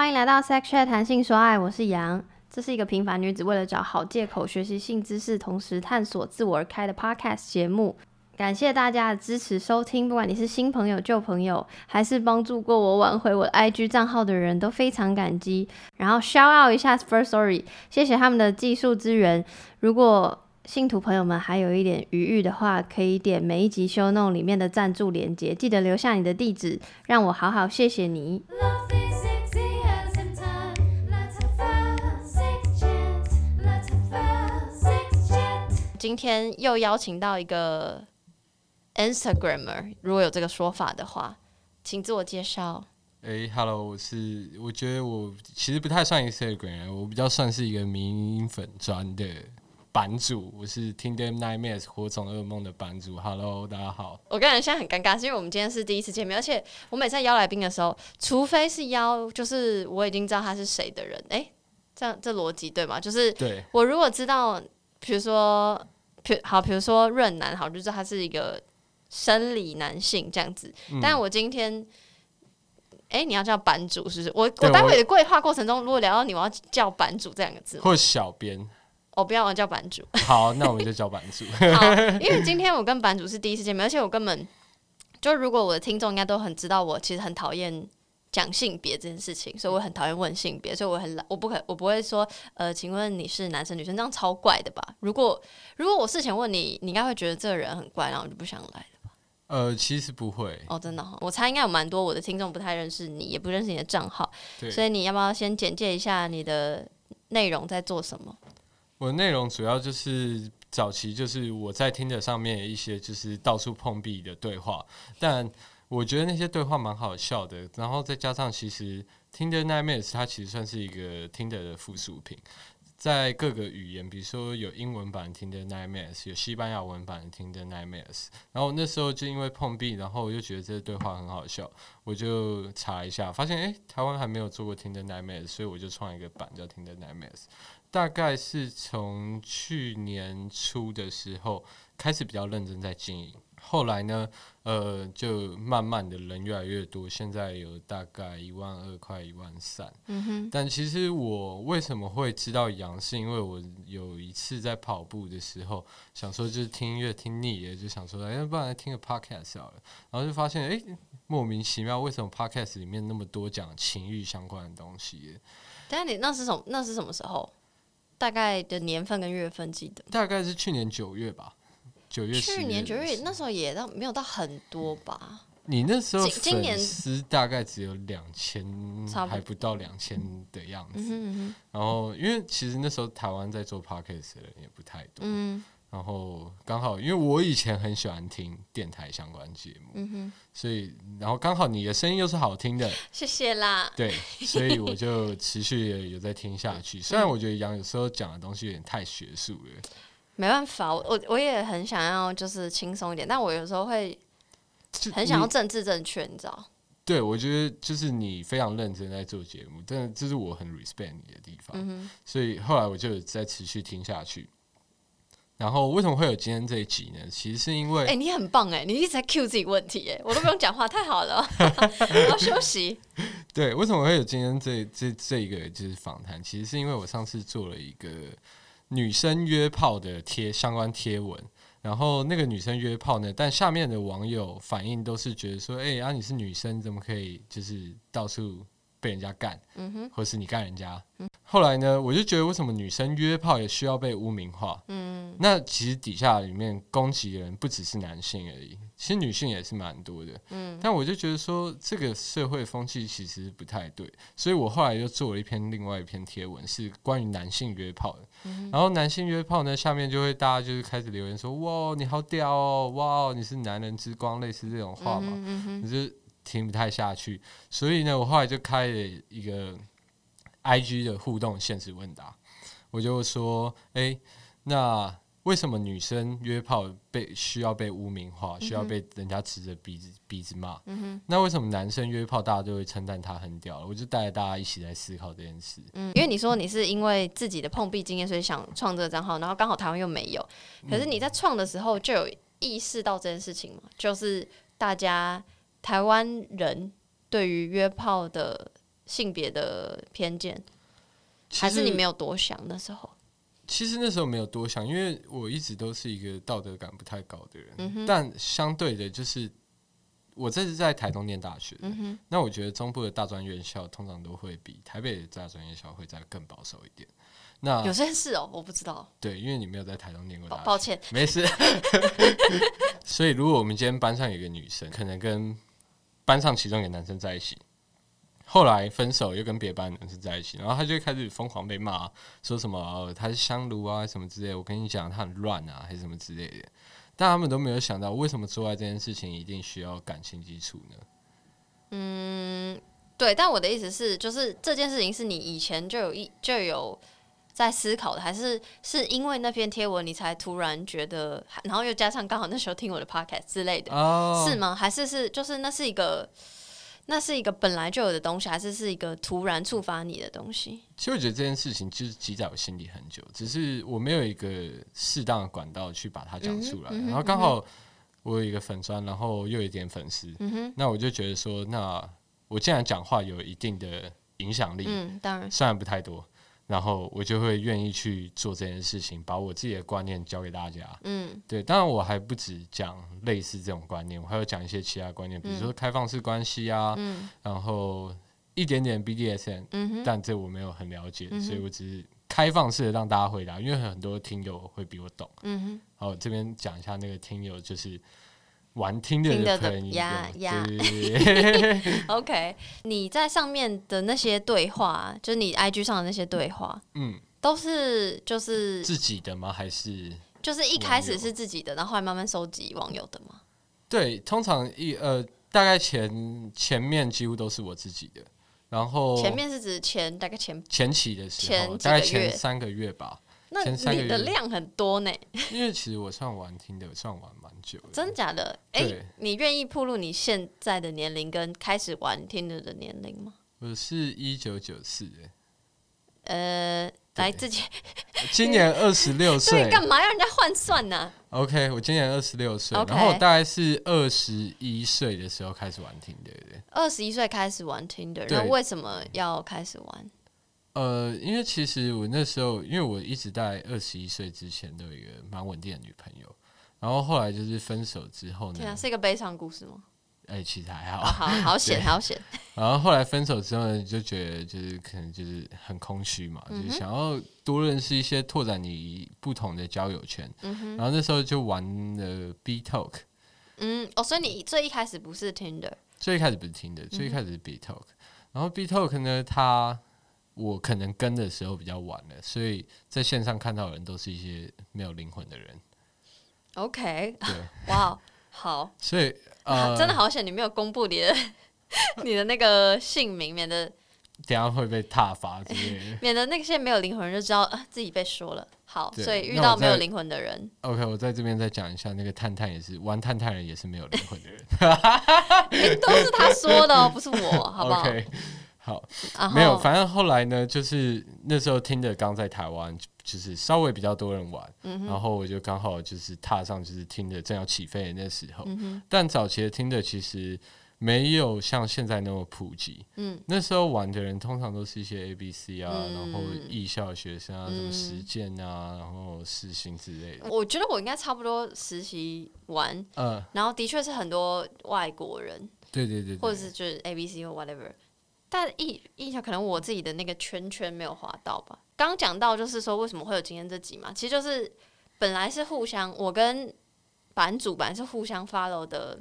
欢迎来到 Sex Chat 谈性说爱，我是杨。这是一个平凡女子为了找好借口学习性知识，同时探索自我而开的 Podcast 节目。感谢大家的支持收听，不管你是新朋友、旧朋友，还是帮助过我挽回我的 IG 账号的人，都非常感激。然后 shout out 一下 First Story，谢谢他们的技术资源。如果信徒朋友们还有一点余裕的话，可以点每一集 show no 里面的赞助链接，记得留下你的地址，让我好好谢谢你。今天又邀请到一个 Instagrammer，如果有这个说法的话，请自我介绍。哎、h e l l o 我是，我觉得我其实不太算 Instagram，人我比较算是一个迷因粉专的版主，我是 Tinder Nightmares 火种噩梦的版主。Hello，大家好。我跟人现在很尴尬，是因为我们今天是第一次见面，而且我每次邀来宾的时候，除非是邀就是我已经知道他是谁的人，诶，这样这逻辑对吗？就是对，我如果知道，比如说，比好，比如说润男，好，就是他是一个生理男性这样子。嗯但我今天，哎、你要叫版主是不是？我我待会的规划过程中，如果聊到你，我要叫版主这两个字，或小编。我不要，我叫版主。好，那我们就叫版主。好，因为今天我跟版主是第一次见面，而且我根本就如果我的听众应该都很知道，我其实很讨厌讲性别这件事情，所以我很讨厌问性别，所以我很懒，我不可我不会说呃，请问你是男生女生，这样超怪的吧？如果如果我事前问你，你应该会觉得这个人很怪，然后我就不想来了吧。呃，其实不会，哦，真的、哦，我猜应该有蛮多我的听众不太认识你，也不认识你的账号，对。所以你要不要先简介一下你的内容在做什么？我的内容主要就是早期就是我在听的上面一些就是到处碰壁的对话，但我觉得那些对话蛮好笑的，然后再加上其实听的 Nightmares 它其实算是一个听的的附属品。在各个语言，比如说有英文版听的 Nightmares，有西班牙文版听的 Nightmares。然后那时候就因为碰壁，然后我就觉得这些对话很好笑，我就查一下，发现诶，台湾还没有做过听的 Nightmares，所以我就创一个版叫听的 Nightmares。大概是从去年初的时候开始比较认真在经营，后来呢，呃，就慢慢的人越来越多，现在有大概一万二快一万三。嗯哼，但其实我为什么会知道羊，是因为我有一次在跑步的时候，想说就是听音乐听腻了，就想说，哎，要不然来听个 podcast 好了，然后就发现，哎，莫名其妙，为什么 podcast 里面那么多讲情欲相关的东西？但是你那是什么？那是什么时候？大概的年份跟月份记得？大概是去年九月吧，九月、去年九10的时候月那时候也到没有到很多吧？你那时候今今年粉丝大概只有两千还不到两千的样子。嗯嗯然后，因为其实那时候台湾在做 podcast 的人也不太多。嗯然后刚好，因为我以前很喜欢听电台相关节目，嗯，所以然后刚好你的声音又是好听的，谢谢啦。对，所以我就持续地有在听下去。虽然我觉得杨有时候讲的东西有点太学术了，没办法，我我我也很想要就是轻松一点，但我有时候会很想要政治正确，你知道？对，我觉得就是你非常认真在做节目，但这是我很 respect 你的地方。嗯，所以后来我就有在持续听下去。然后为什么会有今天这一集呢？其实是因为、哎、你很棒哎，你一直在 cue 自己问题哎，我都不用讲话，太好了，我要休息。对为什么会有今天这这这一个就是访谈，其实是因为我上次做了一个女生约炮的贴相关贴文，然后那个女生约炮呢，但下面的网友反应都是觉得说，哎、啊你是女生，怎么可以就是到处被人家干，嗯哼，或是你干人家？后来呢，我就觉得为什么女生约炮也需要被污名化？嗯那其实底下里面攻击的人不只是男性而已，其实女性也是蛮多的。嗯但我就觉得说，这个社会风气其实不太对，所以我后来又做了一篇另外一篇贴文，是关于男性约炮的。嗯然后男性约炮呢，下面就会大家就是开始留言说：“哇，你好屌哦，哇，你是男人之光，类似这种话嘛。嗯哼嗯就听不太下去，所以呢，我后来就开了一个 I G 的互动现实问答，我就说，哎、那为什么女生约炮被需要被污名化，需要被人家指着鼻子鼻子骂？那为什么男生约炮大家就会称赞他很屌？我就带着大家一起来思考这件事。嗯，因为你说你是因为自己的碰壁经验，所以想创这个账号，然后刚好台湾又没有，可是你在创的时候就有意识到这件事情嘛，就是大家台湾人对于约炮的性别的偏见，还是你没有多想那时候？其实那时候没有多想，因为我一直都是一个道德感不太高的人，但相对的，就是我这是在台东念大学的，嗯哼，那我觉得中部的大专院校通常都会比台北的大专院校会再更保守一点。那有些事哦，我不知道，对，因为你没有在台东念过大学，抱抱歉。没事。所以如果我们今天班上有一个女生，可能跟班上其中一个男生在一起，后来分手又跟别班男生在一起，然后他就开始疯狂被骂，说什么、他是香炉啊什么之类。我跟你讲，他很乱啊，还是什么之类的。但他们都没有想到，为什么做爱这件事情一定需要感情基础呢？嗯，对，但我的意思是，就是这件事情是你以前就有一就有在思考的，还是是因为那篇贴文你才突然觉得，然后又加上刚好那时候听我的 podcast 之类的，哦，是吗？还是是就是那是一个那是一个本来就有的东西，还是是一个突然触发你的东西？其实我觉得这件事情就是积在我心里很久，只是我没有一个适当的管道去把它讲出来。嗯嗯然后刚好我有一个粉砖，然后又有一点粉丝，那我就觉得说，那我既然讲话有一定的影响力，嗯，当然，虽然不太多，然后我就会愿意去做这件事情，把我自己的观念教给大家。嗯对，当然我还不止讲类似这种观念，我还有讲一些其他观念，比如说开放式关系啊，嗯然后一点点 BDSM，嗯哼，但这我没有很了解，嗯所以我只是开放式的让大家回答，因为很多听友会比我懂。嗯哼。好，这边讲一下那个听友，就是玩听的听的的朋友，呀呀 OK，你在上面的那些对话，就是你 IG 上的那些对话，嗯，都是就是自己的吗？还是就是一开始是自己的，然后后来慢慢收集网友的吗？对？通常一呃，大概前前面几乎都是我自己的，然后前面是指前大概前，前期的时候，前大概前三个月吧，那你的量很多呢，因为其实我算玩听的，算玩蛮久的，真假的？哎、对你愿意暴露你现在的年龄跟开始玩听的的年龄吗？我是一九九四的，呃，来自己 今年二十六岁。干嘛要人家换算呢、OK，我今年二十六岁然后我大概是二十一岁的时候开始玩听的，对不对？二十一岁开始玩 Tinder，对那为什么要开始玩？呃，因为其实我那时候，因为我一直在二十一岁之前都有一个蛮稳定的女朋友，然后后来就是分手之后天啊，呢，是一个悲伤故事吗？哎、其实还好，好。好好险，好险。然后后来分手之后呢，就觉得就是可能就是很空虚嘛，嗯就是想要多认识一些拓展你不同的交友圈。嗯哼，然后那时候就玩了 B Talk，嗯，哦，所以你最一开始不是 Tinder，最一开始不是 Tinder，，最一开始是 B Talk，、然后 B Talk 呢，它我可能跟的时候比较晚了，所以在线上看到的人都是一些没有灵魂的人，OK，对，哇，好，所以呃，真的好险你没有公布你的 你的那个姓名，免得等下会被踏伐之类的。免得那些没有灵魂人就知道啊自己被说了。好，所以遇到没有灵魂的人，OK，我在这边再讲一下，那个探探也是玩探探人也是没有灵魂的人，诶都是他说的哦，不是我，好不好好，没有，反正后来呢，就是那时候听的刚在台湾，就是稍微比较多人玩，嗯然后我就刚好就是踏上就是听的正要起飞的那时候，嗯哼，但早期的听的其实没有像现在那么普及。嗯。那时候玩的人通常都是一些 A、B、C 啊，嗯。然后艺校学生啊，什么嗯实践啊，然后实行之类的。我觉得我应该差不多实习完，呃，然后的确是很多外国人，对对对对，或者是就是 A B C 或 whatever。但印印象可能我自己的那个圈圈没有划到吧。刚刚讲到就是说为什么会有今天这集嘛，其实就是本来是互相，我跟版主本来是互相 follow 的，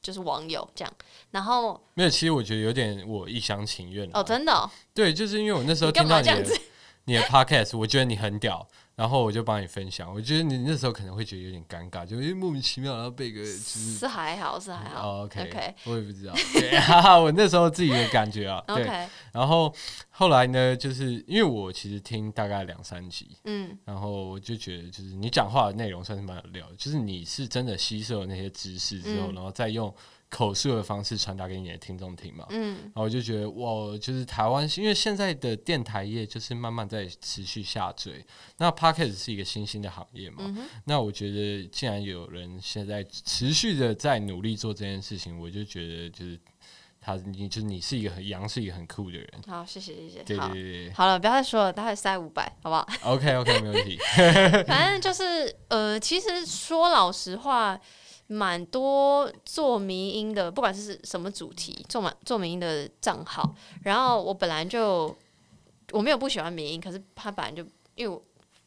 就是网友这样。然后没有，其实我觉得有点我一厢情愿哦，真的、哦，对，就是因为我那时候听到你的？你的 podcast，我觉得你很屌，然后我就帮你分享。我觉得你那时候可能会觉得有点尴尬，就因为莫名其妙然后被个就是是还好，是还好。哦 OK OK 我也不知道，对，哈哈，我那时候自己的感觉啊，对。OK，然后后来呢，就是因为我其实听大概两三集，嗯然后我就觉得就是你讲话的内容算是蛮有料的，就是你是真的吸收了那些知识之后，嗯然后再用口述的方式传达给你的听众听嘛。嗯。然后我就觉得哇，就是台湾，因为现在的电台业就是慢慢在持续下坠，那 podcast 是一个新兴的行业嘛，嗯，那我觉得既然有人现在持续的在努力做这件事情，我就觉得就是他你就是你是一个很杨是一个很酷的人，好，谢谢谢谢。对好对对。好。了，不要再说了，待会塞五百，好不好？，OK OK 没问题，反正就是呃，其实说老实话，蛮多做迷音的，不管是什么主题，做满做迷音的账号。然后我本来就我没有不喜欢迷音，可是他本来就因为我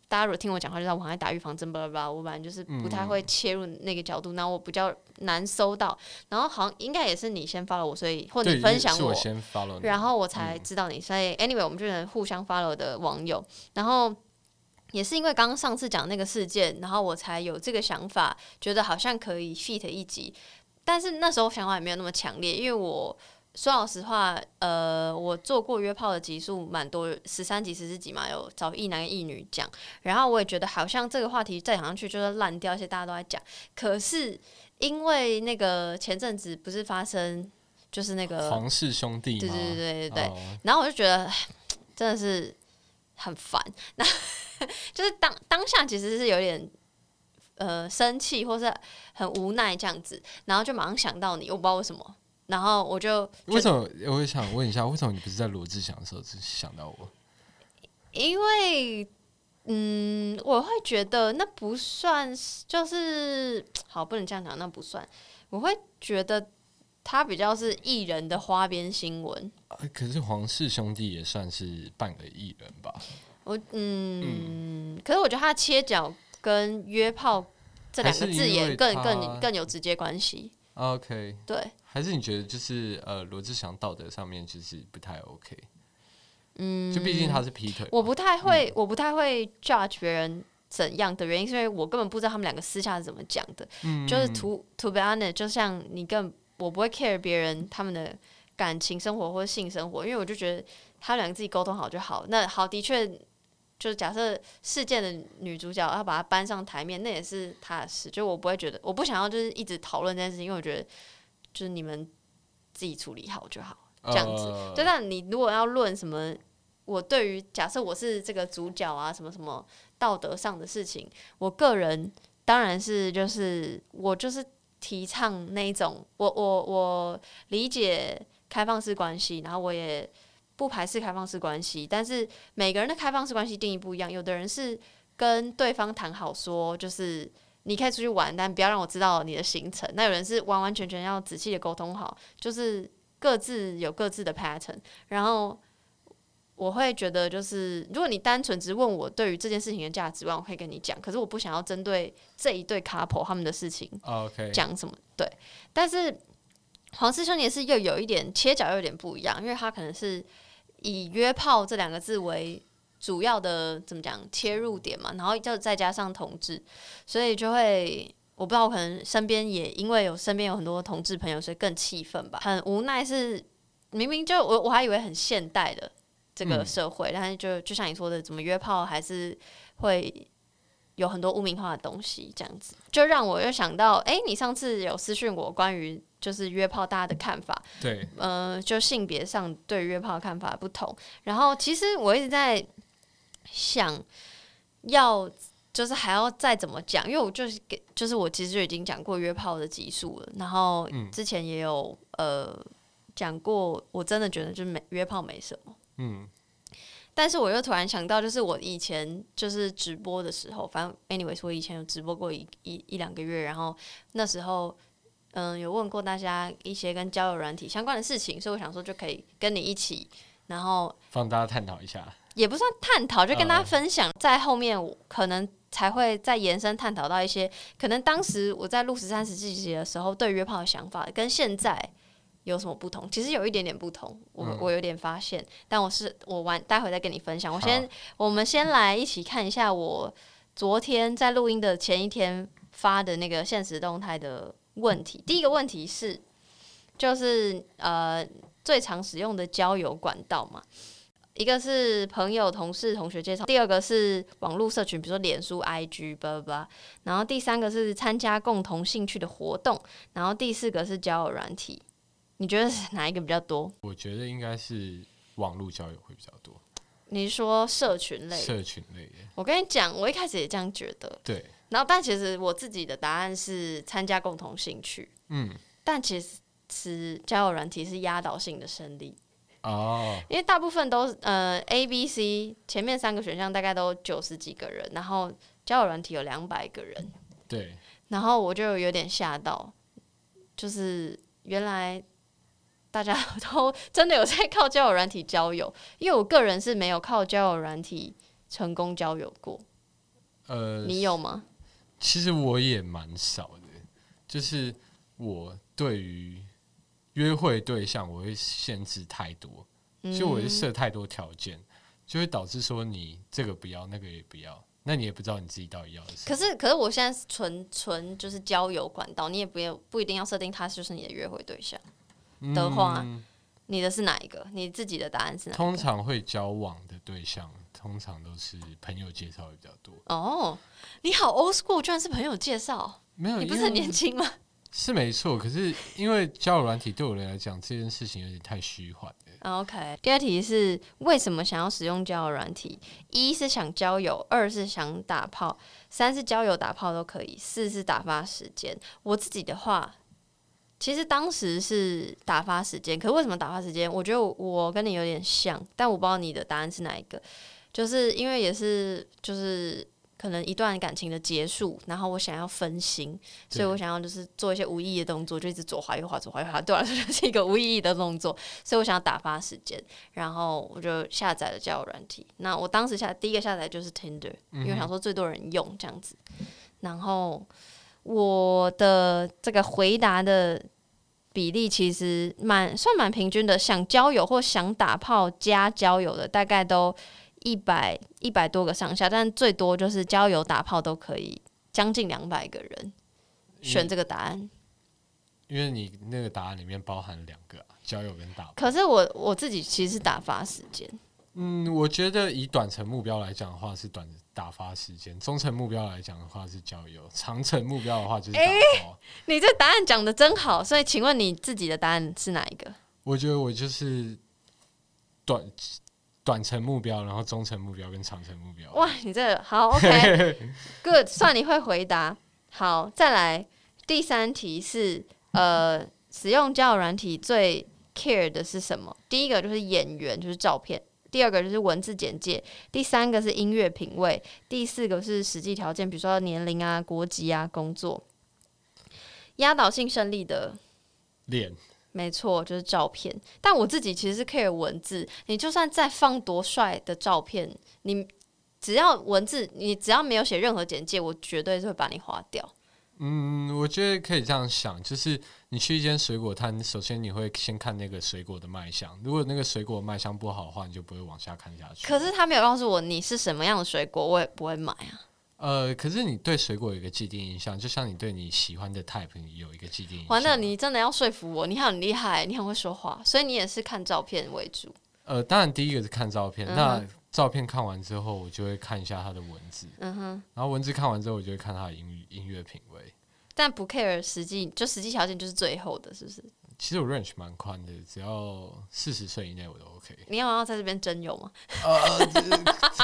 大家如果听我讲话，就知道我很爱打预防针，巴拉巴拉。我本来就是不太会切入那个角度，然后我比较难搜到。然后好像应该也是你先发了我，所以或对，你分享是我先 follow 你，然后我才知道你。所以 anyway，我们就是互相 follow 的网友。然后也是因为刚刚上次讲那个事件，然后我才有这个想法，觉得好像可以 fit 一集。但是那时候想法也没有那么强烈，因为我说老实话，呃，我做过约炮的集数蛮多，十三集、十四集嘛，有找一男一女讲。然后我也觉得好像这个话题再讲上去就是烂掉，而且大家都在讲。可是因为那个前阵子不是发生，就是那个皇室兄弟吗？对对对对对，哦然后我就觉得真的是很烦，那 就是当当下其实是有点呃生气或是很无奈这样子，然后就马上想到你，我不知道为什么，然后我就为什么？我也想问一下，为什么你不是在罗志祥的时候只想到我？因为嗯，我会觉得那不算是，就是 好，不能这样讲，那不算。我会觉得他比较是艺人的花边新闻。啊可是皇室兄弟也算是半个艺人吧？我嗯，可是我觉得他切角跟约炮这两个字眼更更更有直接关系。OK，对，还是你觉得就是呃罗志祥道德上面就是不太 OK？嗯，就毕竟他是劈腿，我不太会，我不太会 judge 别人怎样的原因，是因为我根本不知道他们两个私下是怎么讲的。嗯就是 to to be honest，就像你更我不会 care 别人他们的感情生活或者性生活，因为我就觉得他们两个自己沟通好就好。那好，的确。就是假设事件的女主角要把她搬上台面，那也是她的事。就我不会觉得，我不想要就是一直讨论这件事情，因为我觉得就是你们自己处理好就好。这样子呃对，但你如果要论什么，我对于假设我是这个主角啊，什么什么道德上的事情，我个人当然是就是我就是提倡那种，我我我理解开放式关系，然后我也不排斥开放式关系，但是每个人的开放式关系定义不一样，有的人是跟对方谈好说，就是。你可以出去玩，但不要让我知道你的行程。那有人是完完全全要仔细的沟通好，就是各自有各自的 pattern，然后我会觉得就是，如果你单纯只问我对于这件事情的价值观，我会跟你讲，可是我不想要针对这一对 couple 他们的事情 OK，讲什么，对。但是黄师兄也是又有一点切角，又有点不一样，因为他可能是以约炮这两个字为主要的怎么讲切入点嘛，然后就再加上同志，所以就会我不知道，我可能身边也因为有身边有很多同志朋友，所以更气愤吧，很无奈是明明就我我还以为很现代的这个嗯社会，但是就就像你说的，怎么约炮还是会有很多污名化的东西，这样子就让我又想到，哎、你上次有私讯我关于就是约炮大家的看法，对，呃，就性别上对约炮的看法不同。然后其实我一直在想要。就是还要再怎么讲，因为我就是给，就是我其实就已经讲过约炮的集数了，然后嗯之前也有、呃讲过，我真的觉得就是没约炮没什么，嗯，但是我又突然想到，就是我以前就是直播的时候，反正 anyways，我以前有直播过一一一两个月，然后那时候嗯有问过大家一些跟交友软体相关的事情，所以我想说就可以跟你一起，然后帮大家探讨一下。也不算探讨，就跟大家嗯分享，在后面我可能才会再延伸探讨到一些可能当时我在录十三十季集的时候对约炮的想法跟现在有什么不同？其实有一点点不同，我、嗯我有点发现，但我是我完待会再跟你分享。我先我们先来一起看一下我昨天在录音的前一天发的那个现实动态的问题。第一个问题是，就是呃最常使用的交友管道嘛。一个是朋友、同事、同学介绍，第二个是网络社群，比如说脸书、IG，巴拉巴拉。然后第三个是参加共同兴趣的活动，然后第四个是交友软体。你觉得是哪一个比较多？我觉得应该是网络交友会比较多，你是说社群类？社群类的。我跟你讲，我一开始也这样觉得。对，然后，但其实我自己的答案是参加共同兴趣。嗯，但其实是交友软体是压倒性的胜利，哦，因为大部分都是呃 A、B、C 前面三个选项大概都九十几个人，然后交友软体有两百个人，对，然后我就有点吓到，就是原来大家都真的有在靠交友软体交友，因为我个人是没有靠交友软体成功交友过，呃，你有吗？其实我也蛮少的，就是我对于约会对象，我会限制太多，就我会嗯设太多条件，就会导致说你这个不要，那个也不要，那你也不知道你自己到底要的是什么。可是，可是我现在是纯纯就是交友管道，你也不要不一定要设定他就是你的约会对象。的话嗯你的是哪一个？你自己的答案是哪一个？通常会交往的对象，通常都是朋友介绍的比较多。哦，你好 old school，居然是朋友介绍，没有，你不是很年轻吗？是没错，可是因为交友软体对我来讲，这件事情有点太虚幻了。OK，第二题是为什么想要使用交友软体？一是想交友，二是想打炮，三是交友打炮都可以，四是打发时间。我自己的话，其实当时是打发时间，可是为什么打发时间？我觉得我我跟你有点像，但我不知道你的答案是哪一个。就是因为也是就是可能一段感情的结束，然后我想要分心，所以我想要就是做一些无意义的动作，就一直左滑右滑左滑右滑，对我来说就是一个无意义的动作，所以我想要打发时间，然后我就下载了交友软体。那我当时下第一个下载就是 Tinder，因为想说最多人用这样子，然后我的这个回答的。比例其实蛮算蛮平均的，想交友或想打炮加交友的大概都一百一百多个上下，但最多就是交友打炮都可以，将近两百个人选这个答案。因为你那个答案里面包含两个、啊、交友跟打炮。可是我我自己其实是打发时间，嗯，我觉得以短程目标来讲的话是短打发时间，中程目标来讲的话是交友，长程目标的话就是打炮。你这答案讲的真好，所以请问你自己的答案是哪一个？我觉得我就是短短程目标，然后中程目标跟长程目标。哇，你这个好 OK，good，算你会回答。好，再来第三题是呃，使用交友软体最 care 的是什么？第一个就是演员，就是照片；第二个就是文字简介；第三个是音乐品味；第四个是实际条件，比如说年龄啊、国籍啊、工作。压倒性胜利的脸没错，就是照片。但我自己其实是 care 文字，你就算再放多帅的照片，你只要文字，你只要没有写任何简介，我绝对是会把你划掉。嗯，我觉得可以这样想，就是你去一间水果摊，首先你会先看那个水果的卖相，如果那个水果卖相不好的话，你就不会往下看下去。可是他没有告诉我你是什么样的水果，我也不会买啊。呃，可是你对水果有一个既定印象，就像你对你喜欢的 type 有一个既定印象。完了，你真的要说服我，你很厉害，你很会说话，所以你也是看照片为主。呃，当然第一个是看照片，嗯那照片看完之后，我就会看一下它的文字，嗯哼，然后文字看完之后，我就会看它的音音乐品味。但不 care 实际，就实际条件就是最后的，是不是？其实我 range 蛮宽的，只要四十岁以内我都 OK。你要不要在这边真有吗？呃，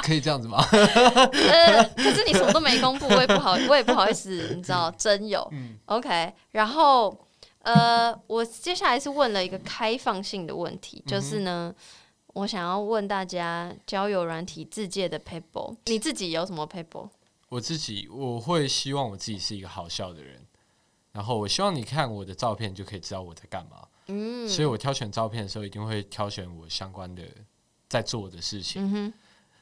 可以这样子吗？呃，可是你什么都没公布，我也不好，我也不好意思，你知道，真有。嗯 OK，然后呃，我接下来是问了一个开放性的问题，就是呢，我想要问大家交友软体自介的 paper，你自己有什么 paper？我自己我会希望我自己是一个好笑的人，然后我希望你看我的照片就可以知道我在干嘛。嗯所以我挑选照片的时候，一定会挑选我相关的在做的事情。嗯哼，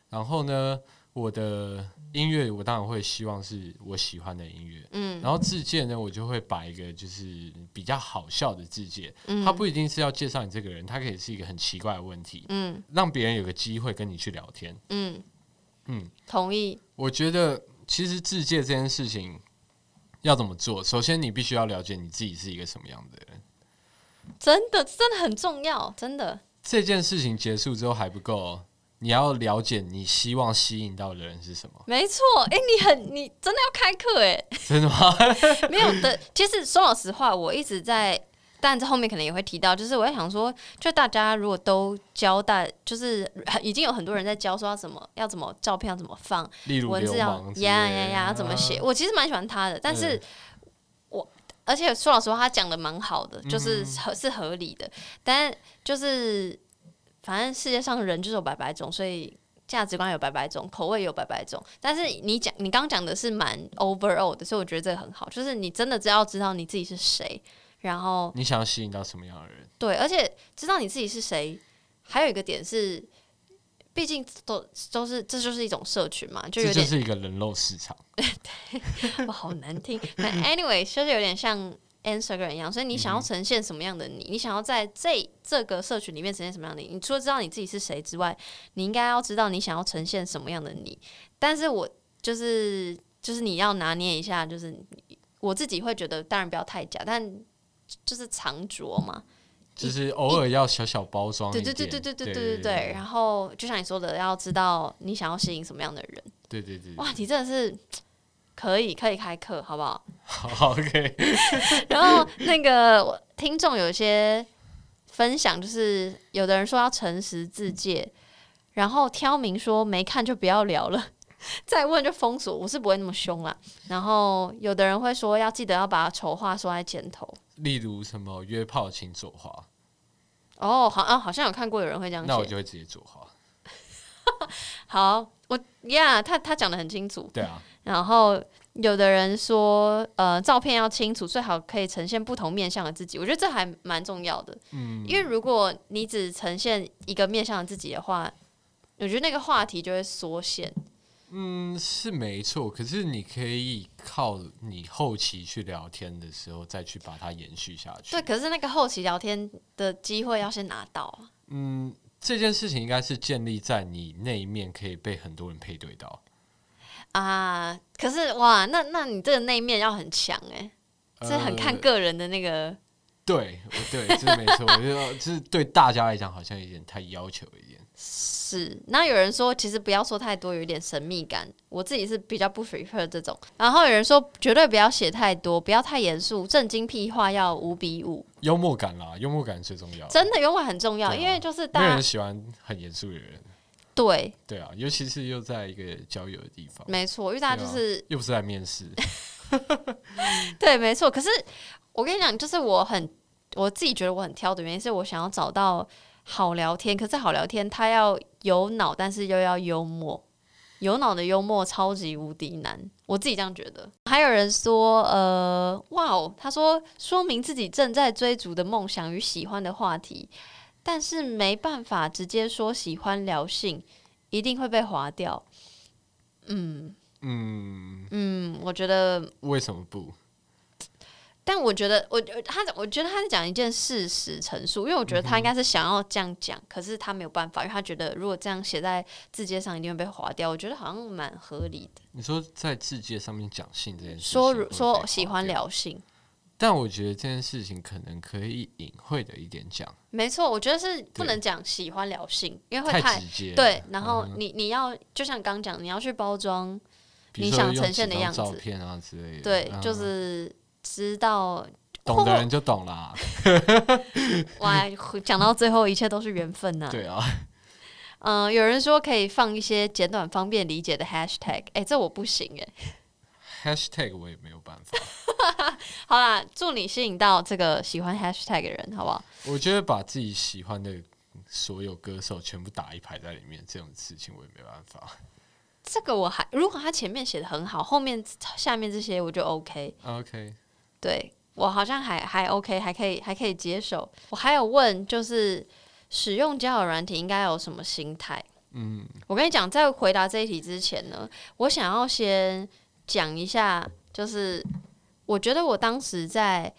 然后呢，我的音乐我当然会希望是我喜欢的音乐。嗯然后自荐呢，我就会把一个就是比较好笑的自荐，嗯，它不一定是要介绍你这个人，它可以是一个很奇怪的问题，嗯让别人有个机会跟你去聊天。嗯嗯，同意。我觉得其实自戒这件事情要怎么做，首先你必须要了解你自己是一个什么样的人。真的，真的很重要，真的。这件事情结束之后还不够哦，你要了解你希望吸引到的人是什么。没错，哎、你很，你真的要开课哎，真的吗？没有的。其实说老实话，我一直在，但这后面可能也会提到，就是我在想说，就大家如果都交代，就是已经有很多人在教说要怎么要怎么照片要怎么放，例如文字要呀呀呀要怎么写，啊我其实蛮喜欢他的，但是嗯我而且说老实话，他讲的蛮好的，就是嗯合是合理的，但就是反正世界上人就是有百百种，所以价值观有百百种，口味有百百种。但是你讲你刚刚讲的是蛮 overall 的，所以我觉得这个很好，就是你真的只要知道你自己是谁，然后你想要吸引到什么样的人？对，而且知道你自己是谁，还有一个点是。毕竟都都是，这就是一种社群嘛，就有点这就是一个人肉市场。对，我，好难听。那 anyway，就是有点像 Instagram 一样，所以你想要呈现什么样的你，你想要在这这个社群里面呈现什么样的你，你除了知道你自己是谁之外，你应该要知道你想要呈现什么样的你。但是我就是就是你要拿捏一下，就是我自己会觉得，当然不要太假，但就是藏拙嘛。就是偶尔要小小包装对。对对对对对对对对对。然后就像你说的，要知道你想要吸引什么样的人。对对对，哇，你真的是可以可以开课，好不好？好 OK。然后那个听众有一些分享，就是有的人说要诚实自戒，然后挑明说没看就不要聊了，再问就封锁。我是不会那么凶啦。然后有的人会说要记得要把丑话说在前头。例如什么约炮请左滑，哦，好啊，好像有看过有人会这样写。那我就会直接左滑。好，我呀他他讲的很清楚。对啊，然后有的人说，呃，照片要清楚，最好可以呈现不同面向的自己。我觉得这还蛮重要的，嗯，因为如果你只呈现一个面向的自己的话，我觉得那个话题就会缩限。嗯是没错，可是你可以靠你后期去聊天的时候再去把它延续下去。对，可是那个后期聊天的机会要先拿到啊。嗯，这件事情应该是建立在你那一面可以被很多人配对到。啊，可是哇，那那你这个那一面要很强哎、这很看呃个人的那个。对，我对，这没错。我觉得这是对大家来讲，好像有点太要求一点。是，那有人说其实不要说太多，有一点神秘感。我自己是比较不 prefer 这种。然后有人说绝对不要写太多，不要太严肃，正经屁话要五比五。幽默感啦，幽默感最重要。真的幽默很重要，啊因为就是没有大家人喜欢很严肃的人。对，对啊，尤其是又在一个交友的地方，没错，因为大家就是、又不是来面试。对，没错。可是我跟你讲，就是我很我自己觉得我很挑的原因，是我想要找到好聊天。可是好聊天，他要有脑，但是又要幽默。有脑的幽默超级无敌难，我自己这样觉得。还有人说，呃，哇哦，他说说明自己正在追逐的梦想与喜欢的话题，但是没办法直接说喜欢聊性，一定会被划掉。嗯嗯，嗯，我觉得为什么不？但我觉得，我他我觉得他在讲一件事实陈述，因为我觉得他应该是想要这样讲，可是他没有办法，因为他觉得如果这样写在字界上，一定会被划掉。我觉得好像蛮合理的。你说在字界上面讲性这件事情说说喜欢，聊性，但我觉得这件事情可能可以隐晦的一点讲，没错，我觉得是不能讲喜欢聊性，因为会太太直接。对。然后嗯你你要就像刚讲，你要去包装，你想呈现的样子照片啊之类的，对，嗯就是知道懂的人就懂啦。哇，讲到最后一切都是缘分呐、对啊，嗯、有人说可以放一些简短方便理解的 hashtag，哎、这我不行哎、hashtag 我也没有办法。好啦，祝你吸引到这个喜欢 hashtag 的人，好不好？我觉得把自己喜欢的所有歌手全部打一排在里面，这种事情我也没办法。这个我还如果他前面写的很好，后面下面这些我就 OK。OK，对我好像还还 OK，还可以还可以接受。我还有问，就是使用交友软体应该有什么心态？嗯，我跟你讲，在回答这一题之前呢，我想要先讲一下，就是我觉得我当时在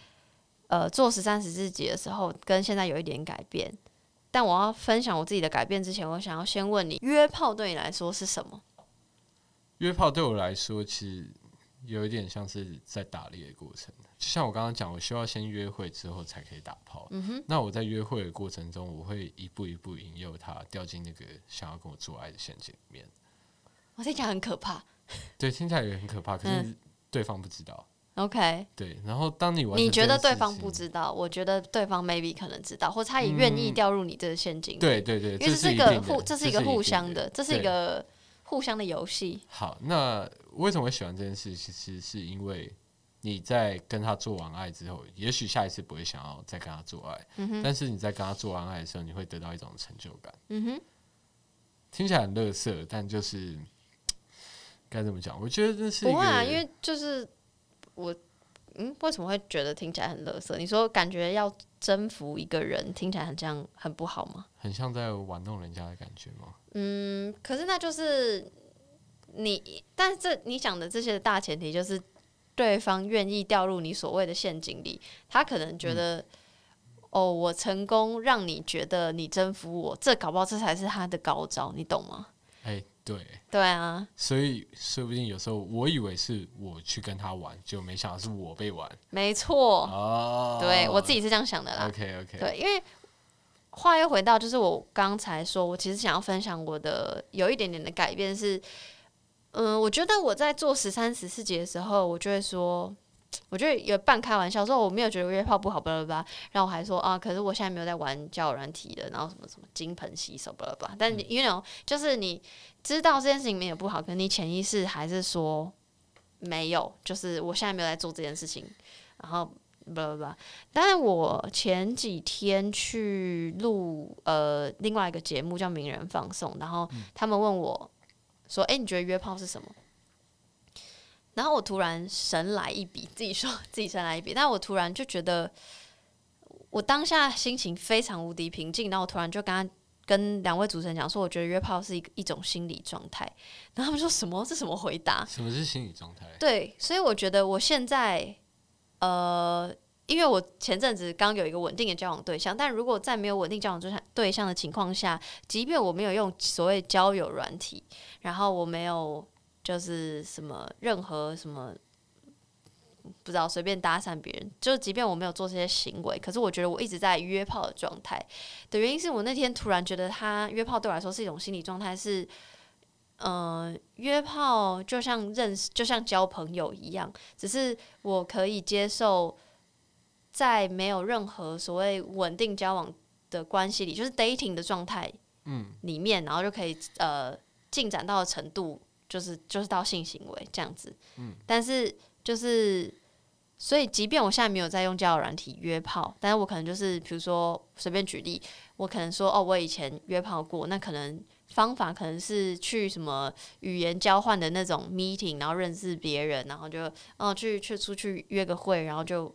呃做十三十四节的时候，跟现在有一点改变。但我要分享我自己的改变之前，我想要先问你，约炮对你来说是什么？约炮对我来说，其实有一点像是在打猎的过程。就像我刚刚讲，我需要先约会之后才可以打炮。嗯哼，那我在约会的过程中，我会一步一步引诱他掉进那个想要跟我做爱的陷阱里面。我听起来很可怕。对，听起来也很可怕，可是嗯对方不知道。OK，对，然后当你完你觉得对方？不知道？我觉得对方 maybe 可能知道，或者他也愿意嗯掉入你这个陷阱里。对对对，因为这是一个互，这是一个互相的，这是一对个互相的游戏。好，那为什么会喜欢这件事？其实是因为你在跟他做完爱之后，也许下一次不会想要再跟他做爱，但是你在跟他做完爱的时候，你会得到一种成就感。嗯哼，听起来很乐色，但就是 该怎么讲？我觉得这是，不会啊，因为就是我，嗯，为什么会觉得听起来很乐色？你说感觉要征服一个人，听起来很这样很不好吗？很像在玩弄人家的感觉吗？嗯，可是那就是你，但是这你讲的这些的大前提就是对方愿意掉入你所谓的陷阱里，他可能觉得。哦，我成功让你觉得你征服我，这搞不好这才是他的高招，你懂吗？哎、对，对啊，所以说不定有时候我以为是我去跟他玩，就没想到是我被玩没错，哦。对我自己是这样想的啦。OK OK，对，因为话又回到，就是我刚才说，我其实想要分享我的有一点点的改变是，嗯，我觉得我在做十三、十四节的时候，我就会说。我就有半开玩笑说我没有觉得约炮不好，巴拉巴拉，然后我还说啊，可是我现在没有在玩交友软体的，然后什么什么金盆洗手，巴拉巴拉。但因为就是你知道这件事情没有不好，可你潜意识还是说没有，就是我现在没有在做这件事情，然后不不不，但是我前几天去录呃另外一个节目叫《名人放送》，然后他们问我说：“哎、你觉得约炮是什么？”然后我突然神来一笔，自己说自己神来一笔，但我突然就觉得，我当下心情非常无敌平静，然后我突然就跟他跟两位主持人讲说，我觉得约炮是一个一种心理状态，然后他们说什么？是什么回答？什么是心理状态？对，所以我觉得我现在，呃，因为我前阵子刚有一个稳定的交往对象，但如果在没有稳定交往对象对象的情况下，即便我没有用所谓交友软体，然后我没有就是什么任何什么。不知道随便搭讪别人，就即便我没有做这些行为，可是我觉得我一直在约炮的状态的原因是我那天突然觉得他约炮对我来说是一种心理状态，是呃，约炮就像认识，就像交朋友一样，只是我可以接受，在没有任何所谓稳定交往的关系里，就是 dating 的状态，嗯，里面，然后就可以呃进展到的程度，就是就是到性行为这样子，嗯，但是就是。所以，即便我现在没有在用交友软体约炮，但是我可能就是，比如说随便举例，我可能说哦，我以前约炮过，那可能方法可能是去什么语言交换的那种 meeting，然后认识别人，然后就哦去去出去约个会，然后就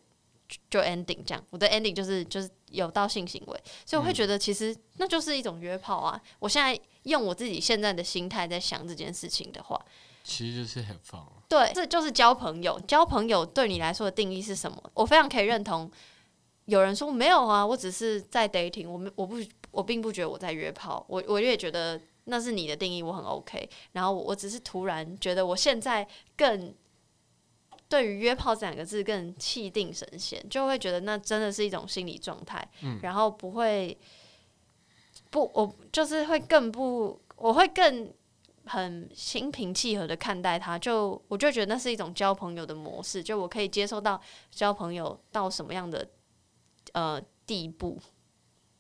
就 ending 这样。我的 ending 就是就是有到性行为，所以我会觉得其实那就是一种约炮啊。我现在用我自己现在的心态在想这件事情的话，其实就是很放。对，这就是交朋友。交朋友对你来说的定义是什么？我非常可以认同。有人说没有啊，我只是在 dating，我们我不我并不觉得我在约炮，我我也觉得那是你的定义，我很 OK。然后我我只是突然觉得我现在更对于约炮这两个字更气定神闲，就会觉得那真的是一种心理状态，然后不会不我就是会更不我会更很心平气和的看待他，就我就觉得那是一种交朋友的模式，就我可以接受到交朋友到什么样的呃地步。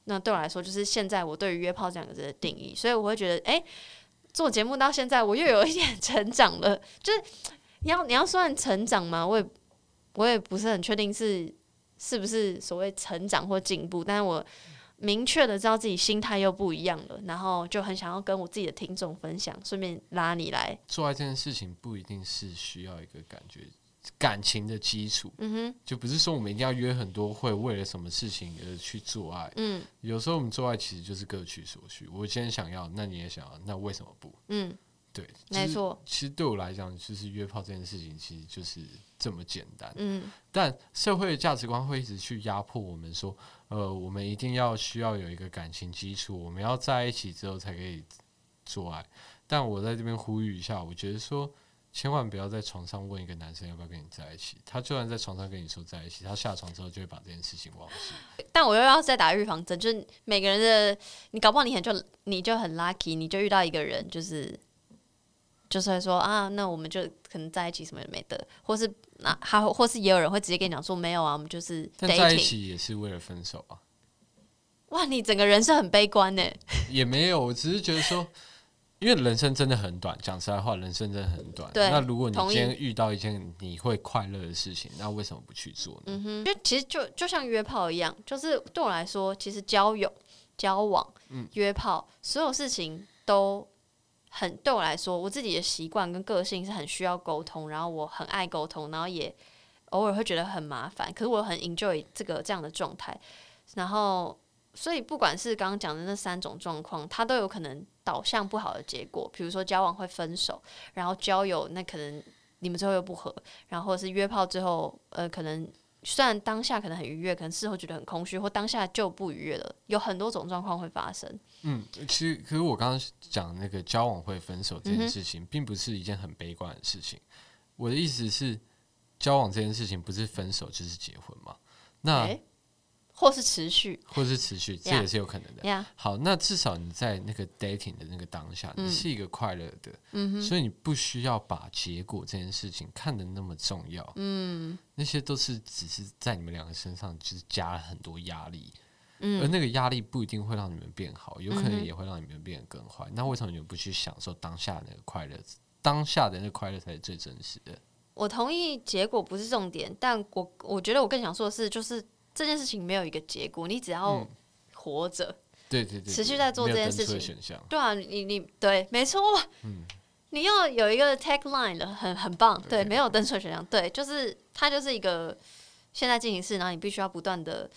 那对我来说，就是现在我对于约炮这两个字的定义，所以我会觉得，哎、做节目到现在，我又有一点 成长了。就是你要你要算成长吗？我也我也不是很确定是是不是所谓成长或进步，但是我明确的知道自己心态又不一样了，然后就很想要跟我自己的听众分享，顺便拉你来，做爱这件事情不一定是需要一个感觉感情的基础，嗯哼，就不是说我们一定要约很多会，为了什么事情而去做爱。嗯有时候我们做爱其实就是各取所需。我今天想要，那你也想要，那为什么不？嗯，对，没错，其实对我来讲，就是约炮这件事情，其实就是这么简单。嗯但社会的价值观会一直去压迫我们说，呃，我们一定要需要有一个感情基础，我们要在一起之后才可以做爱。但我在这边呼吁一下，我觉得说，千万不要在床上问一个男生要不要跟你在一起。他就算在床上跟你说在一起，他下床之后就会把这件事情忘记。但我又要再打预防针，就是每个人的，你搞不好你很就你就很 lucky，你就遇到一个人，就是就是会说啊，那我们就可能在一起什么也没得，或是那还或是也有人会直接跟你讲说没有啊，我们就是在一。起也是为了分手啊，哇，你整个人是很悲观呢。也没有，我只是觉得说，因为人生真的很短，讲实在话，人生真的很短。对那如果你今天遇到一件你会快乐的事情，那为什么不去做呢？嗯哼，因为其实就就像约炮一样，就是对我来说，其实交友、交往、嗯约炮，所有事情都很对我来说，我自己的习惯跟个性是很需要沟通，然后我很爱沟通，然后也偶尔会觉得很麻烦，可是我很 enjoy 这个这样的状态，然后所以不管是刚刚讲的那三种状况，它都有可能导向不好的结果，比如说交往会分手，然后交友那可能你们最后又不和，然后是约炮之后，呃，可能虽然当下可能很愉悦，可能事后觉得很空虚，或当下就不愉悦了，有很多种状况会发生。嗯，其实可是我刚刚讲那个交往会分手这件事情，并不是一件很悲观的事情。我的意思是，交往这件事情不是分手就是结婚嘛？那、诶或是持续或是持续，这也是有可能的。呀好，那至少你在那个 dating 的那个当下，嗯你是一个快乐的，嗯，所以你不需要把结果这件事情看得那么重要。嗯那些都是只是在你们两个身上就是加了很多压力，而嗯那个压力不一定会让你们变好，有可能也会让你们变得更坏。那为什么你们不去享受当下的那个快乐？当下的那个快乐才是最真实的。我同意结果不是重点，但我我觉得我更想说的是，就是这件事情没有一个结果，你只要嗯。活着，对对对，持续在做这件事情。对啊，你你对，没错，嗯。你要有一个 tagline 了，很很棒，对没有登出选项，对，就是它就是一个现在进行式，然后你必须要不断的。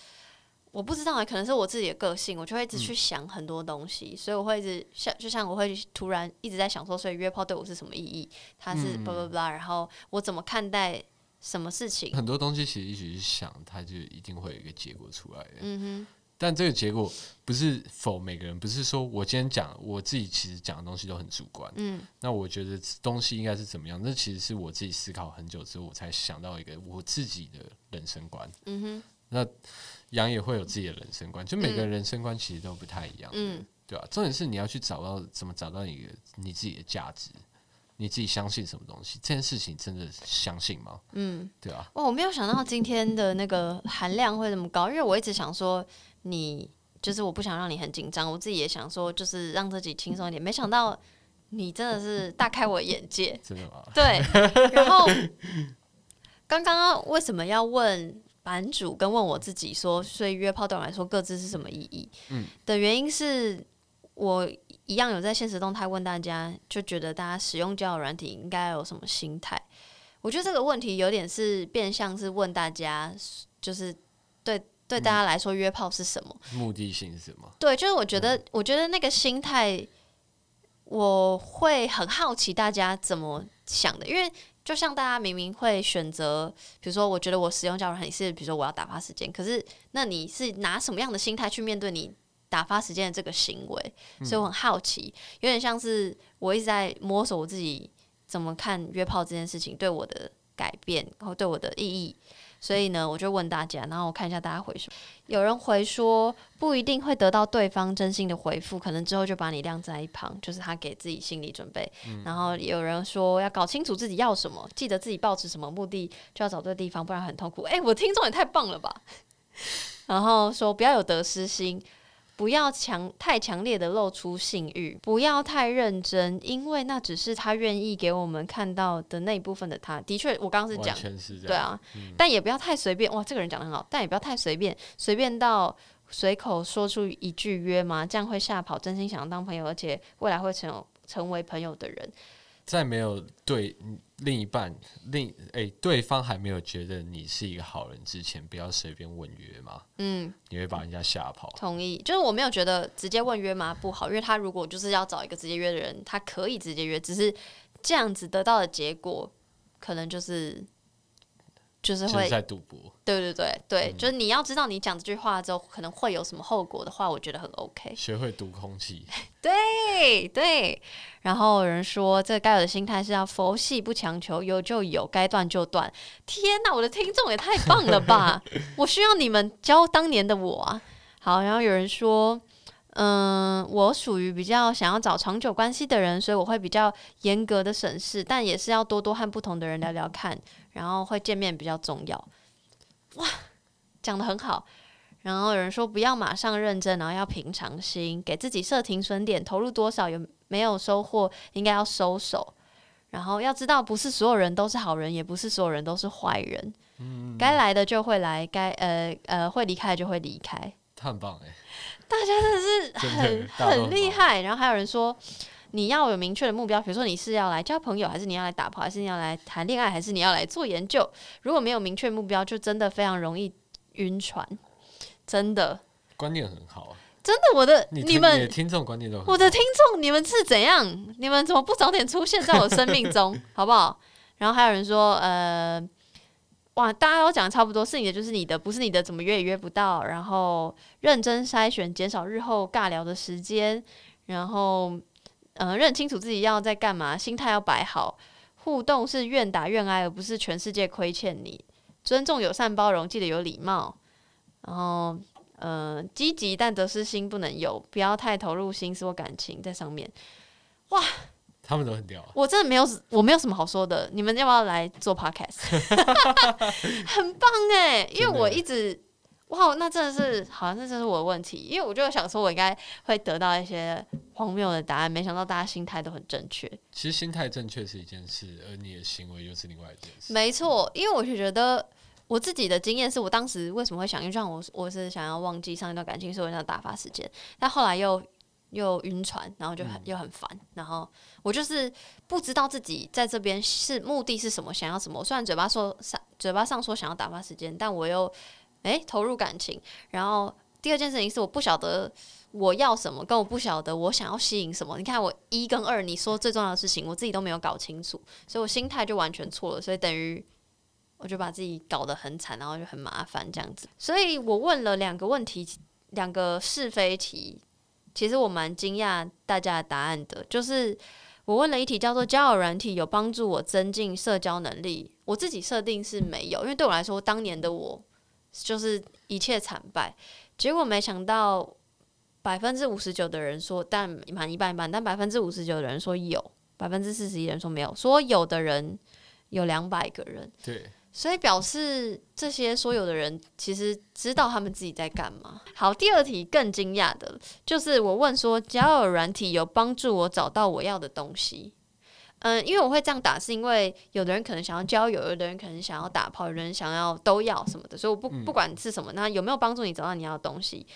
我不知道啊，可能是我自己的个性，我就会一直嗯。去想很多东西，所以我会一直像，就像我会突然一直在想说，所以约炮对我是什么意义？它是嗯。blah blah blah，然后我怎么看待什么事情？很多东西其实一起去想，它就一定会有一个结果出来的。嗯但这个结果不是否每个人，不是说我今天讲我自己其实讲的东西都很主观，。嗯那我觉得东西应该是怎么样？那其实是我自己思考很久之后，我才想到一个我自己的人生观。嗯哼，杨也会有自己的人生观，就每个人人生观其实都不太一样，嗯对吧、重点是你要去找到怎么找到一个你自己的价值，你自己相信什么东西，这件事情真的相信吗？嗯。对啊，哦，我没有想到今天的那个含量会这么高，因为我一直想说你就是我不想让你很紧张，我自己也想说就是让自己轻松一点，没想到你真的是大开我眼界。真的吗？对，然后刚刚为什么要问版主跟问我自己说，所以约炮对我来说各自是什么意义？嗯的原因是我一样有在现实动态问大家，就觉得大家使用交友软体应该有什么心态？我觉得这个问题有点是变相是问大家，就是对对大家来说约炮是什么？目的性是什么？对，就是我觉得，我觉得那个心态，我会很好奇大家怎么想的，因为就像大家明明会选择，比如说，我觉得我使用交友软体是，比如说我要打发时间，可是那你是拿什么样的心态去面对你打发时间的这个行为？所以我很好奇，有点像是我一直在摸索我自己怎么看约炮这件事情对我的改变，然后对我的意义。所以呢，我就问大家，然后我看一下大家回什么。有人回说不一定会得到对方真心的回复，可能之后就把你晾在一旁，就是他给自己心理准备。然后有人说要搞清楚自己要什么，记得自己抱持什么目的，就要找对地方，不然很痛苦。诶，我听众也太棒了吧！然后说不要有得失心，不要强太强烈的露出性欲，不要太认真，因为那只是他愿意给我们看到的那一部分的他。的确，我刚刚是讲是。对啊，但也不要太随便。哇，这个人讲的很好，但也不要太随便，随便到随口说出一句约吗？这样会吓跑真心想要当朋友，而且未来会成成为朋友的人。在没有对另一半另诶、对方还没有觉得你是一个好人之前，不要随便问约嘛，嗯，你会把人家吓跑。同意。就是我没有觉得直接问约吗不好，因为他如果就是要找一个直接约的人，他可以直接约，只是这样子得到的结果，可能就是就是会在赌博，对对对对，就是你要知道你讲这句话之后可能会有什么后果的话，我觉得很 OK。学会读空气。对对，然后有人说，这该有的心态是要佛系不强求，有就有，该断就断。天哪，我的听众也太棒了吧！我需要你们教当年的我啊。好，然后有人说，嗯，我属于比较想要找长久关系的人，所以我会比较严格的审视，但也是要多多和不同的人聊聊看，然后会见面比较重要。哇，讲的很好。然后有人说不要马上认真，然后要平常心，给自己设停损点，投入多少有没有收获，应该要收手。然后要知道，不是所有人都是好人，也不是所有人都是坏人。嗯，该来的就会来，该呃呃会离开的就会离开。他很棒哎，大家真的是很很厉害。然后还有人说，你要有明确的目标，比如说你是要来交朋友，还是你要来打炮，还是你要来谈恋爱，还是你要来做研究？如果没有明确目标，就真的非常容易晕船。真的，观念很好啊。真的，我的你你的你们，听众观念都我的听众，你们是怎样？你们怎么不早点出现在我生命中，好不好？然后还有人说，呃，哇，大家都讲的差不多，是你的就是你的，不是你的怎么约也约不到。然后认真筛选，减少日后尬聊的时间。然后，呃，认清楚自己要在干嘛，心态要摆好。互动是愿打愿挨，而不是全世界亏欠你。尊重、友善、包容，记得有礼貌。然后，呃，积极但得失心不能有，不要太投入心思或感情在上面。哇他们都很屌啊。我真的没有，我没有什么好说的。你们要不要来做 podcast？很棒哎，因为我一直哇，那真的是好像这真是我的问题，因为我就想说，我应该会得到一些荒谬的答案，没想到大家心态都很正确。其实心态正确是一件事，而你的行为又是另外一件事。没错，因为我就觉得我自己的经验是我当时为什么会想，因为就像我我是想要忘记上一段感情，所以我想打发时间，但后来又又晕船，然后就很、嗯又很烦，然后我就是不知道自己在这边是目的是什么，想要什么。我虽然嘴巴说上嘴巴上说想要打发时间，但我又诶投入感情。然后第二件事情是我不晓得我要什么，跟我不晓得我想要吸引什么。你看我一跟二，你说最重要的事情，我自己都没有搞清楚，所以我心态就完全错了，所以等于。我就把自己搞得很惨，然后就很麻烦这样子。所以我问了两个问题，两个是非题，其实我蛮惊讶大家的答案的。就是我问了一题叫做交友软体有帮助我增进社交能力，我自己设定是没有，因为对我来说，当年的我就是一切惨败。结果没想到百分之五十九的人说，但满一半一半，但百分之五十九的人说有，百分之四十一人说没有，说有的人有两百个人。对，所以表示这些所有的人其实知道他们自己在干嘛。好，第二题更惊讶的就是我问说，交友软体有帮助我找到我要的东西。嗯，因为我会这样打，是因为有的人可能想要交友，有的人可能想要打炮，有的人想要都要什么的，所以我不嗯不管是什么，那有没有帮助你找到你要的东西？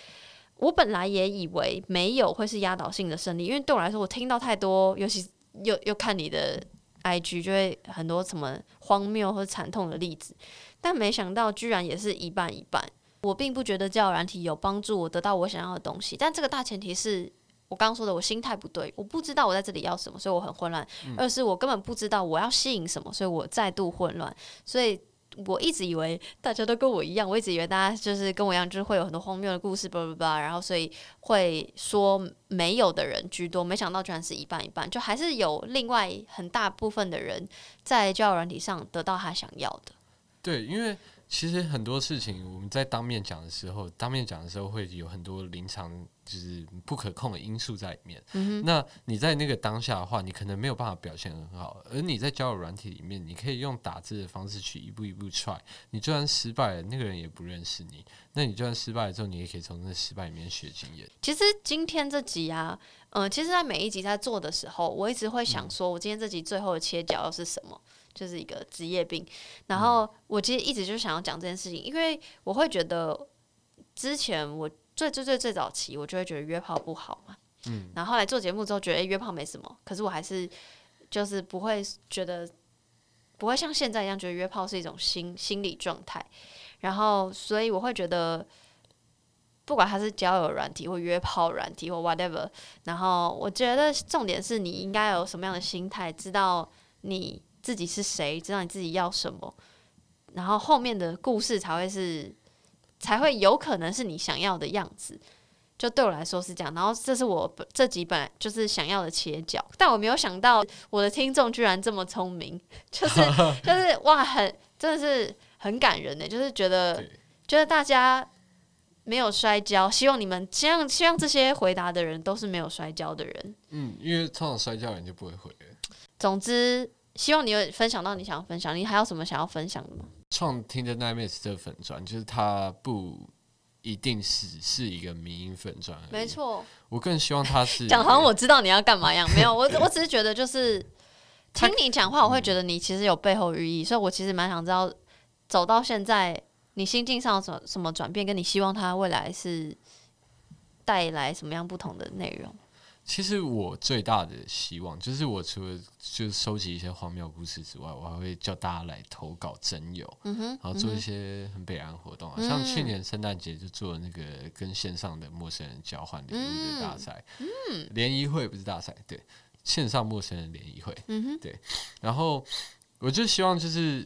我本来也以为没有会是压倒性的胜利，因为对我来说，我听到太多，尤其又又看你的 IG 就会很多什么荒谬或者惨痛的例子，但没想到居然也是一半一半。我并不觉得交友软体有帮助我得到我想要的东西，但这个大前提是我刚刚说的，我心态不对，我不知道我在这里要什么，所以我很混乱；二是我根本不知道我要吸引什么，所以我再度混乱。所以我一直以为大家都跟我一样，我一直以为大家就是跟我一样，就是会有很多荒谬的故事，叭叭叭，然后所以会说没有的人居多，没想到居然是一半一半，就还是有另外很大部分的人在交友软体上得到他想要的。对，因为其实很多事情我们在当面讲的时候，当面讲的时候会有很多临场就是不可控的因素在里面。嗯那你在那个当下的话，你可能没有办法表现很好，而你在交友软体里面，你可以用打字的方式去一步一步 try。你就算失败了，那个人也不认识你。那你就算失败了之后，你也可以从那失败里面学经验。其实今天这集啊，嗯、其实，在每一集在做的时候，我一直会嗯想说，我今天这集最后的切角又是什么？就是一个职业病。然后我其实一直就想要讲这件事情，因为我会觉得之前我最最最最早期，我就会觉得约炮不好嘛。嗯，然后后来做节目之后，觉得、诶约炮没什么，可是我还是就是不会觉得不会像现在一样觉得约炮是一种心心理状态。然后，所以我会觉得，不管它是交友软体或约炮软体或 whatever，然后我觉得重点是你应该有什么样的心态，知道你自己是谁，知道你自己要什么，然后后面的故事才会是才会有可能是你想要的样子。就对我来说是这样，然后这是我本这几本就是想要的切角，但我没有想到我的听众居然这么聪明，就是 就是哇，很真的是很感人呢，就是觉得觉得大家没有摔跤，希望你们希望希望这些回答的人都是没有摔跤的人。嗯，因为通常摔跤人就不会回。总之，希望你有分享到你想要分享，你还有什么想要分享的吗？创听的这个粉砖，就是它不一定是是一个迷因粉钻而已。没，错，我更希望它是 讲好像我知道你要干嘛一样，没有，我我只是觉得就是听你讲话，我会觉得你其实有背后寓意，所以我其实蛮想知道走到现在你心境上有什么什么转变，跟你希望它未来是带来什么样不同的内容。其实我最大的希望就是，我除了就是收集一些荒谬故事之外，我还会叫大家来投稿真友，嗯哼，然后做一些很北岸活动啊，嗯像去年圣诞节就做那个跟线上的陌生人交换礼物的大赛，嗯，联谊会不是大赛，对，线上陌生人联谊会，嗯哼，然后我就希望就是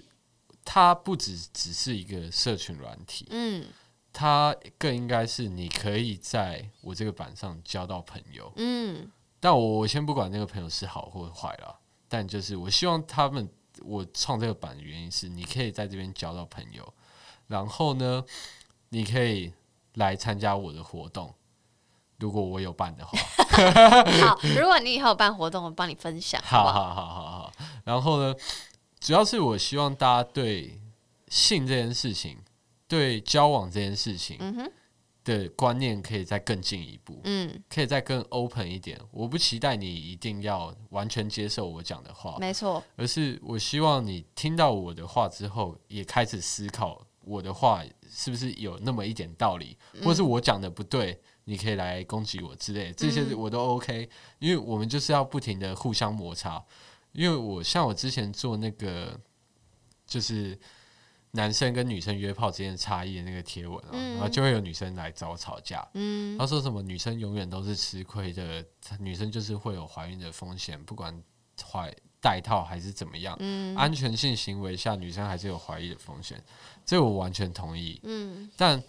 它不只只是一个社群软体，嗯它更应该是你可以在我这个板上交到朋友，嗯但我我先不管那个朋友是好或坏啦，但就是我希望他们我创这个版的原因是，你可以在这边交到朋友，然后呢，你可以来参加我的活动，如果我有办的话，好，如果你以后有办活动，我帮你分享？好好好好好。然后呢，主要是我希望大家对性这件事情，对交往这件事情的观念可以再更进一步。嗯，可以再更 open 一点，我不期待你一定要完全接受我讲的话，没错，而是我希望你听到我的话之后，也开始思考我的话是不是有那么一点道理，或者是我讲的不对，你可以来攻击我之类的，这些嗯。我都 OK，因为我们就是要不停的互相摩擦。因为我像我之前做那个，就是男生跟女生约炮之间的差异的那个贴文啊，嗯。然后就会有女生来找我吵架，嗯。他说什么女生永远都是吃亏的，女生就是会有怀孕的风险，不管怀带套还是怎么样，嗯。安全性行为下女生还是有怀疑的风险，这个我完全同意。嗯。但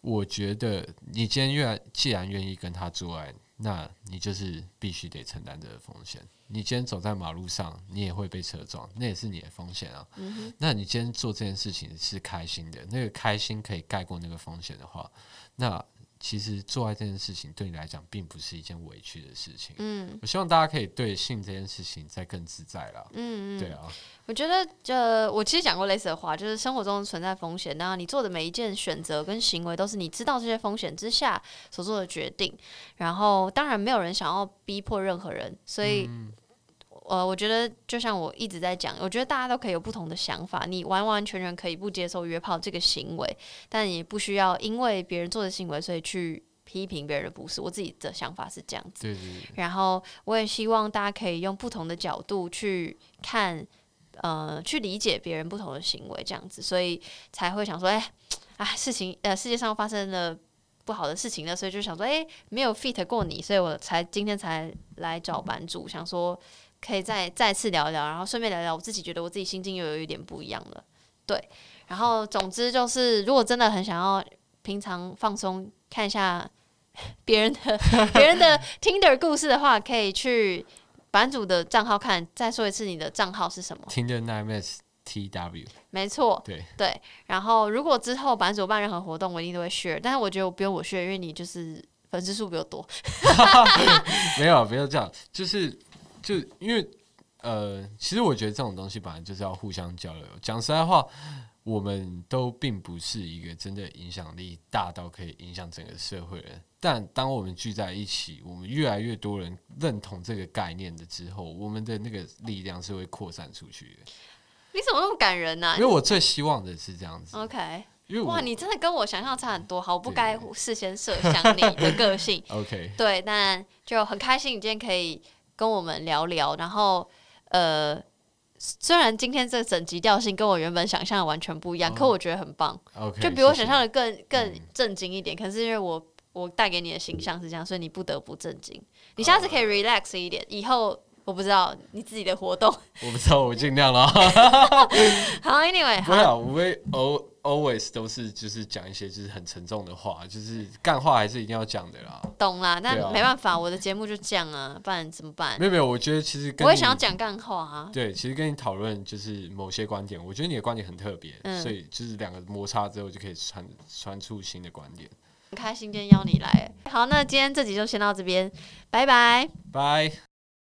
我觉得你今天愿既然愿意跟他做爱，那你就是必须得承担这个风险。你今天走在马路上，你也会被车撞，那也是你的风险啊。嗯，那你今天做这件事情是开心的，那个开心可以盖过那个风险的话，那其实做爱这件事情对你来讲并不是一件委屈的事情。嗯我希望大家可以对性这件事情再更自在了。嗯嗯，对啊，我觉得，呃，我其实讲过类似的话，就是生活中存在风险，那你做的每一件选择跟行为，都是你知道这些风险之下所做的决定。然后，当然没有人想要逼迫任何人，所以，呃，我觉得就像我一直在讲，我觉得大家都可以有不同的想法，你完完全全可以不接受约炮这个行为，但也不需要因为别人做的行为，所以去批评别人的不是。我自己的想法是这样子。对对对，然后我也希望大家可以用不同的角度去看，呃，去理解别人不同的行为，这样子，所以才会想说，哎、啊，事情，呃，世界上发生了不好的事情呢，所以就想说，哎、没有 fit 过你，所以我才今天才来找版主，想说可以再再次聊一聊，然后顺便聊聊我自己觉得我自己心境又有一点不一样了，对，然后总之就是，如果真的很想要平常放松看一下 别人的别人的 Tinder 故事的话，可以去版主的账号看。再说一次，你的账号是什么？听的 Nine S T W，没错，对对。然后，如果之后版主办任何活动，我一定都会 share。但是我觉得我不用我 share，因为你就是粉丝数比较多。没有不要这样，就是就因为呃，其实我觉得这种东西本来就是要互相交流。讲实在话，我们都并不是一个真的影响力大到可以影响整个社会的人。但当我们聚在一起，我们越来越多人认同这个概念的之后，我们的那个力量是会扩散出去的。你怎么那么感人呢、因为我最希望的是这样子，OK，哇，你真的跟我想象差很多，好，我不该事先设想你的个性。OK 对，但就很开心你今天可以跟我们聊聊，然后呃，虽然今天这整集调性跟我原本想象的完全不一样，可哦我觉得很棒就比我想象的更更嗯震惊一点。可是因为我我带给你的形象是这样，所以你不得不震惊。你下次可以 relax 一点，以后我不知道你自己的活动。我不知道，我尽量了。好，Anyway，好，always 都是就是讲一些就是很沉重的话，就是干话还是一定要讲的啦。懂啦，但没办法，我的节目就这样啊，不然怎么办没？有没有，我觉得其实跟我也想要讲干话啊。对，其实跟你讨论就是某些观点，我觉得你的观点很特别，嗯所以就是两个摩擦之后就可以传传出新的观点。很开心今天邀你来。好，那今天这集就先到这边，拜拜。拜。